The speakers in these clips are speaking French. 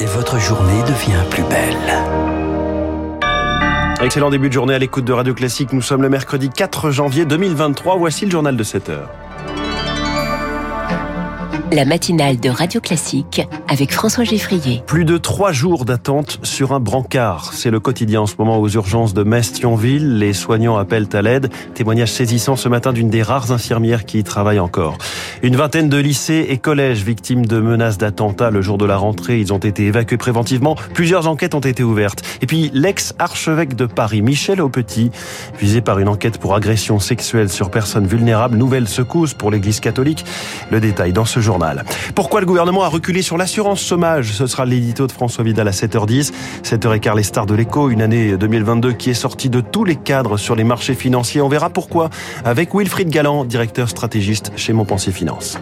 et votre journée devient plus belle. Excellent début de journée à l'écoute de Radio Classique. Nous sommes le mercredi 4 janvier 2023. Voici le journal de 7 heures. La matinale de Radio Classique avec François Geffrier. Plus de trois jours d'attente sur un brancard. C'est le quotidien en ce moment aux urgences de Metz-Thionville. Les soignants appellent à l'aide. Témoignage saisissant ce matin d'une des rares infirmières qui y travaillent encore. Une vingtaine de lycées et collèges victimes de menaces d'attentats le jour de la rentrée. Ils ont été évacués préventivement. Plusieurs enquêtes ont été ouvertes. Et puis l'ex-archevêque de Paris, Michel Aupetit, visé par une enquête pour agression sexuelle sur personnes vulnérables. Nouvelle secousse pour l'église catholique. Le détail dans Pourquoi le gouvernement a reculé sur l'assurance chômage? Ce sera l'édito de François Vidal à 7h10. 7h15 les stars de l'écho, une année 2022 qui est sortie de tous les cadres sur les marchés financiers. On verra pourquoi avec Wilfried Galland, directeur stratégiste chez Montpensier Finance.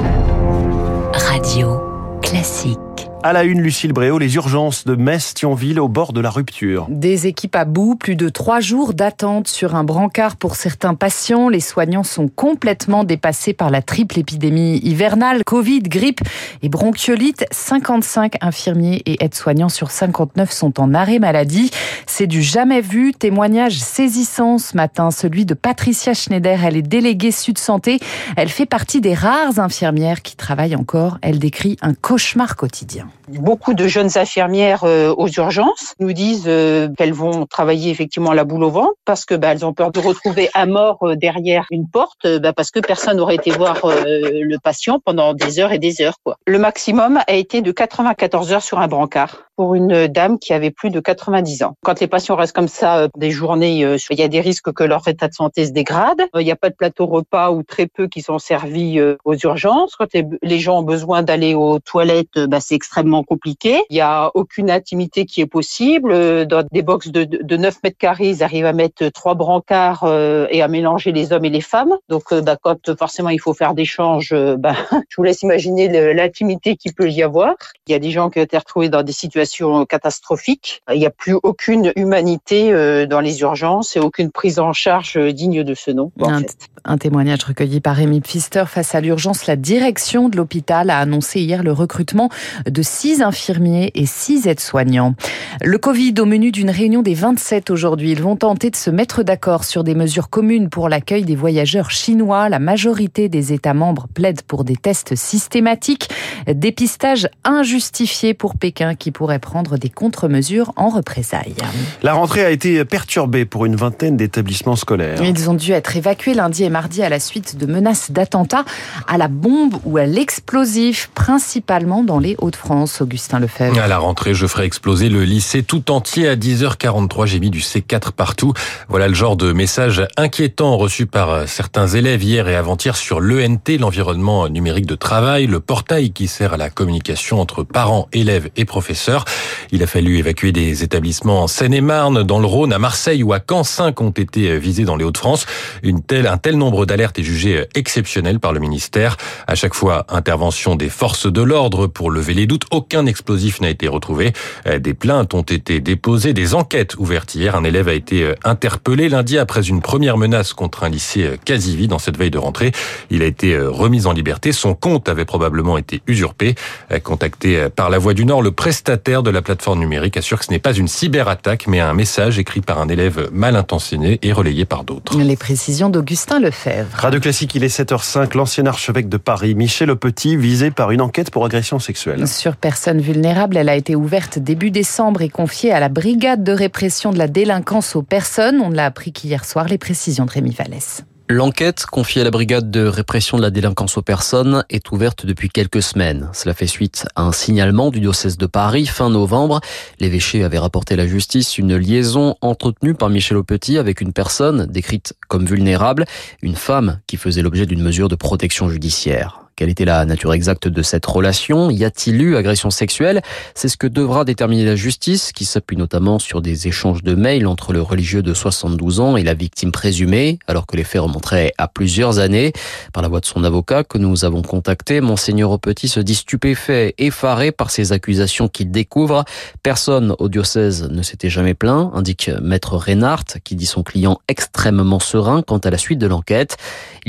Radio classique. À la une, Lucille Bréau, les urgences de Metz-Thionville au bord de la rupture. Des équipes à bout, plus de trois jours d'attente sur un brancard pour certains patients. Les soignants sont complètement dépassés par la triple épidémie hivernale, Covid, grippe et bronchiolite. 55 infirmiers et aides-soignants sur 59 sont en arrêt maladie. C'est du jamais vu. Témoignage saisissant ce matin, celui de Patricia Schneider. Elle est déléguée Sud Santé. Elle fait partie des rares infirmières qui travaillent encore. Elle décrit un cauchemar quotidien. Beaucoup de jeunes infirmières euh, aux urgences nous disent euh, qu'elles vont travailler effectivement la boule au ventre parce que bah, elles ont peur de retrouver un mort euh, derrière une porte bah, parce que personne n'aurait été voir le patient pendant des heures et des heures. Quoi. Le maximum a été de 94 heures sur un brancard pour une dame qui avait plus de 90 ans. Quand les patients restent comme ça des journées, il y a des risques que leur état de santé se dégrade. Il n'y a pas de plateau repas ou très peu qui sont servis aux urgences. Quand les gens ont besoin d'aller aux toilettes, bah, c'est extrêmement compliqué. Il n'y a aucune intimité qui est possible. Dans des box de, de 9 mètres carrés, ils arrivent à mettre trois brancards et à mélanger les hommes et les femmes. Donc, bah, quand forcément il faut faire des changes, bah, je vous laisse imaginer l'intimité qu'il peut y avoir. Il y a des gens qui ont été retrouvés dans des situations catastrophiques. Il n'y a plus aucune humanité dans les urgences et aucune prise en charge digne de ce nom. Un, un témoignage recueilli par Rémi Pfister face à l'urgence. La direction de l'hôpital a annoncé hier le recrutement de six infirmiers et six aides-soignants. Le Covid au menu d'une réunion des 27 aujourd'hui. Ils vont tenter de se mettre d'accord sur des mesures communes pour l'accueil des voyageurs chinois. La majorité des États membres plaident pour des tests systématiques. Dépistage injustifié pour Pékin qui pourrait prendre des contre-mesures en représailles. La rentrée a été perturbée pour une vingtaine d'établissements scolaires. Ils ont dû être évacués lundi et mardi à la suite de menaces d'attentats à la bombe ou à l'explosif, principalement dans les Hauts-de-France. Augustin Lefebvre. À la rentrée, je ferai exploser le lycée tout entier à 10h43. J'ai mis du C4 partout. Voilà le genre de message inquiétant reçu par certains élèves hier et avant-hier sur l'ENT, l'environnement numérique de travail, le portail qui sert à la communication entre parents, élèves et professeurs. Il a fallu évacuer des établissements en Seine-et-Marne, dans le Rhône, à Marseille ou à Caen. Cinq ont été visés dans les Hauts-de-France. Une telle, un tel nombre d'alertes est jugé exceptionnel par le ministère. À chaque fois, intervention des forces de l'ordre pour lever les doutes. Aucun explosif n'a été retrouvé. Des plaintes ont été déposées, des enquêtes ouvertes hier. Un élève a été interpellé lundi après une première menace contre un lycée quasi vide dans cette veille de rentrée. Il a été remis en liberté. Son compte avait probablement été usurpé. Contacté par la Voix du Nord, le prestataire de la plateforme numérique assure que ce n'est pas une cyberattaque, mais un message écrit par un élève mal intentionné et relayé par d'autres. Les précisions d'Augustin Lefebvre. Radio Classique, il est 7h05. L'ancien archevêque de Paris, Michel Petit, visé par une enquête pour agression sexuelle. Sur personnes vulnérables, elle a été ouverte début décembre et confiée à la brigade de répression de la délinquance aux personnes. On l'a appris qu'hier soir. Les précisions de Rémi Vallès. L'enquête confiée à la brigade de répression de la délinquance aux personnes est ouverte depuis quelques semaines. Cela fait suite à un signalement du diocèse de Paris fin novembre. L'évêché avait rapporté à la justice une liaison entretenue par Michel Aupetit avec une personne décrite comme vulnérable, une femme qui faisait l'objet d'une mesure de protection judiciaire. Quelle était la nature exacte de cette relation? Y a-t-il eu agression sexuelle? C'est ce que devra déterminer la justice, qui s'appuie notamment sur des échanges de mails entre le religieux de 72 ans et la victime présumée, alors que les faits remonteraient à plusieurs années. Par la voix de son avocat que nous avons contacté, Monseigneur Aupetit se dit stupéfait, effaré par ces accusations qu'il découvre. Personne au diocèse ne s'était jamais plaint, indique Maître Reinhardt, qui dit son client extrêmement serein quant à la suite de l'enquête.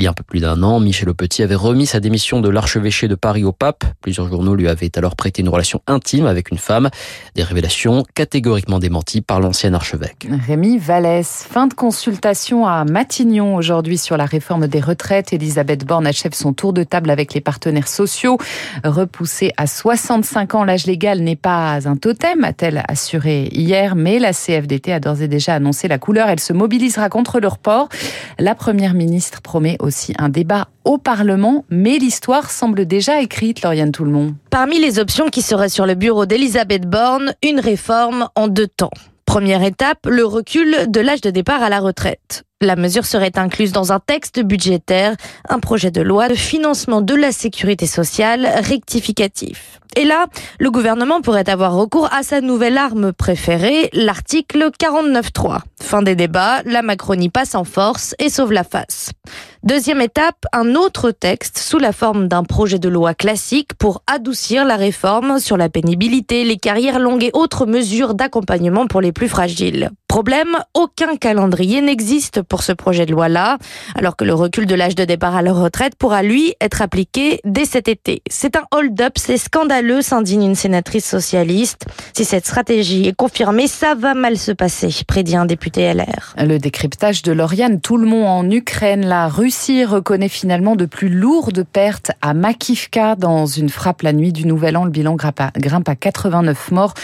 Il y a un peu plus d'un an, Michel Aupetit avait remis sa démission de l'archevêché de Paris au pape. Plusieurs journaux lui avaient alors prêté une relation intime avec une femme. Des révélations catégoriquement démenties par l'ancien archevêque. Rémi Vallès, fin de consultation à Matignon aujourd'hui sur la réforme des retraites. Elisabeth Borne achève son tour de table avec les partenaires sociaux. Repoussé à 65 ans, l'âge légal n'est pas un totem, a-t-elle assuré hier, mais la CFDT a d'ores et déjà annoncé la couleur. Elle se mobilisera contre le report. La première ministre promet aussi un débat au Parlement, mais l'histoire semble déjà écrite, Lauriane Tout-le-Monde. Parmi les options qui seraient sur le bureau d'Elisabeth Borne, une réforme en deux temps. Première étape, le recul de l'âge de départ à la retraite. La mesure serait incluse dans un texte budgétaire, un projet de loi de financement de la sécurité sociale rectificatif. Et là, le gouvernement pourrait avoir recours à sa nouvelle arme préférée, l'article 49.3. Fin des débats, la Macronie passe en force et sauve la face. Deuxième étape, un autre texte sous la forme d'un projet de loi classique pour adoucir la réforme sur la pénibilité, les carrières longues et autres mesures d'accompagnement pour les plus fragiles. Problème, aucun calendrier n'existe pour ce projet de loi-là, alors que le recul de l'âge de départ à la retraite pourra, lui, être appliqué dès cet été. C'est un hold-up, c'est scandaleux, s'indigne une sénatrice socialiste. Si cette stratégie est confirmée, ça va mal se passer, prédit un député LR. Le décryptage de Lauriane Tout-le-Monde en Ukraine, la Russie reconnaît finalement de plus lourdes pertes à Makivka dans une frappe la nuit du Nouvel An. Le bilan grimpe à 89 morts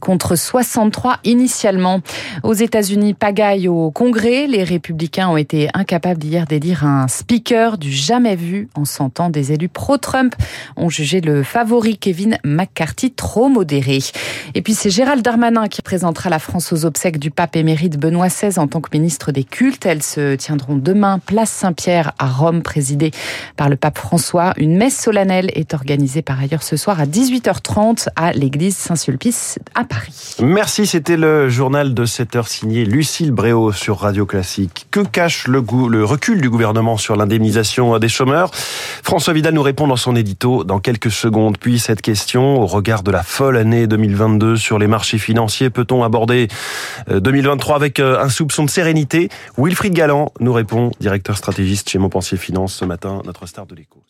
contre 63 initialement. Aux États-Unis, pagaille au Congrès. Les républicains ont été incapables d'hier d'élire un speaker du jamais vu en sentant des élus pro-Trump ont jugé le favori Kevin McCarthy trop modéré. Et puis c'est Gérald Darmanin qui présentera la France aux obsèques du pape émérite Benoît XVI en tant que ministre des cultes. Elles se tiendront demain place Saint-Pierre à Rome, présidée par le pape François. Une messe solennelle est organisée par ailleurs ce soir à 18h30 à l'église Saint-Sulpice à Paris. Merci, c'était le journal de 7 signé Lucille Bréau sur Radio Classique. Que cache le, le recul du gouvernement sur l'indemnisation des chômeurs? François Vidal nous répond dans son édito dans quelques secondes. Puis cette question, au regard de la folle année 2022 sur les marchés financiers, peut-on aborder 2023 euh, avec euh, un soupçon de sérénité? Wilfried Galland nous répond, directeur stratégiste chez Montpensier Finance ce matin, notre star de l'écho.